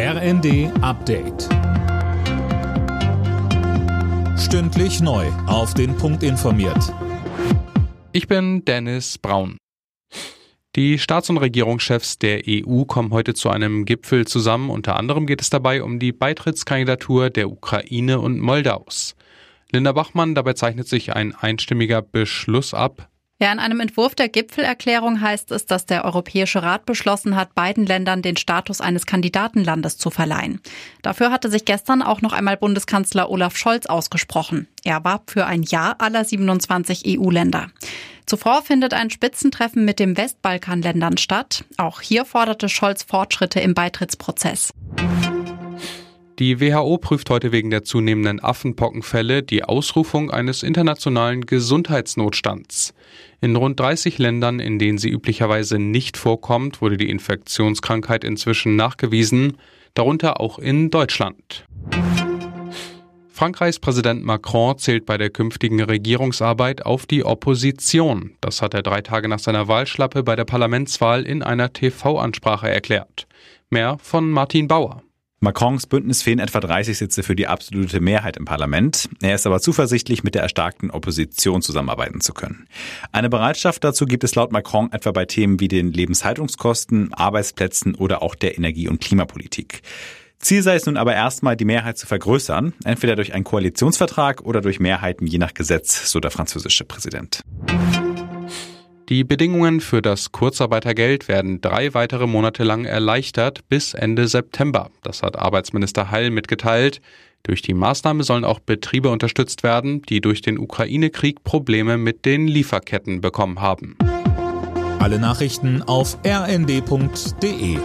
RND Update. Stündlich neu. Auf den Punkt informiert. Ich bin Dennis Braun. Die Staats- und Regierungschefs der EU kommen heute zu einem Gipfel zusammen. Unter anderem geht es dabei um die Beitrittskandidatur der Ukraine und Moldaus. Linda Bachmann, dabei zeichnet sich ein einstimmiger Beschluss ab. Ja, in einem Entwurf der Gipfelerklärung heißt es, dass der Europäische Rat beschlossen hat, beiden Ländern den Status eines Kandidatenlandes zu verleihen. Dafür hatte sich gestern auch noch einmal Bundeskanzler Olaf Scholz ausgesprochen. Er warb für ein Ja aller 27 EU-Länder. Zuvor findet ein Spitzentreffen mit den Westbalkanländern statt. Auch hier forderte Scholz Fortschritte im Beitrittsprozess. Die WHO prüft heute wegen der zunehmenden Affenpockenfälle die Ausrufung eines internationalen Gesundheitsnotstands. In rund 30 Ländern, in denen sie üblicherweise nicht vorkommt, wurde die Infektionskrankheit inzwischen nachgewiesen, darunter auch in Deutschland. Frankreichs Präsident Macron zählt bei der künftigen Regierungsarbeit auf die Opposition. Das hat er drei Tage nach seiner Wahlschlappe bei der Parlamentswahl in einer TV-Ansprache erklärt. Mehr von Martin Bauer. Macrons Bündnis fehlen etwa 30 Sitze für die absolute Mehrheit im Parlament. Er ist aber zuversichtlich, mit der erstarkten Opposition zusammenarbeiten zu können. Eine Bereitschaft dazu gibt es laut Macron etwa bei Themen wie den Lebenshaltungskosten, Arbeitsplätzen oder auch der Energie- und Klimapolitik. Ziel sei es nun aber erstmal, die Mehrheit zu vergrößern, entweder durch einen Koalitionsvertrag oder durch Mehrheiten je nach Gesetz, so der französische Präsident. Die Bedingungen für das Kurzarbeitergeld werden drei weitere Monate lang erleichtert bis Ende September. Das hat Arbeitsminister Heil mitgeteilt. Durch die Maßnahme sollen auch Betriebe unterstützt werden, die durch den Ukraine-Krieg Probleme mit den Lieferketten bekommen haben. Alle Nachrichten auf rnd.de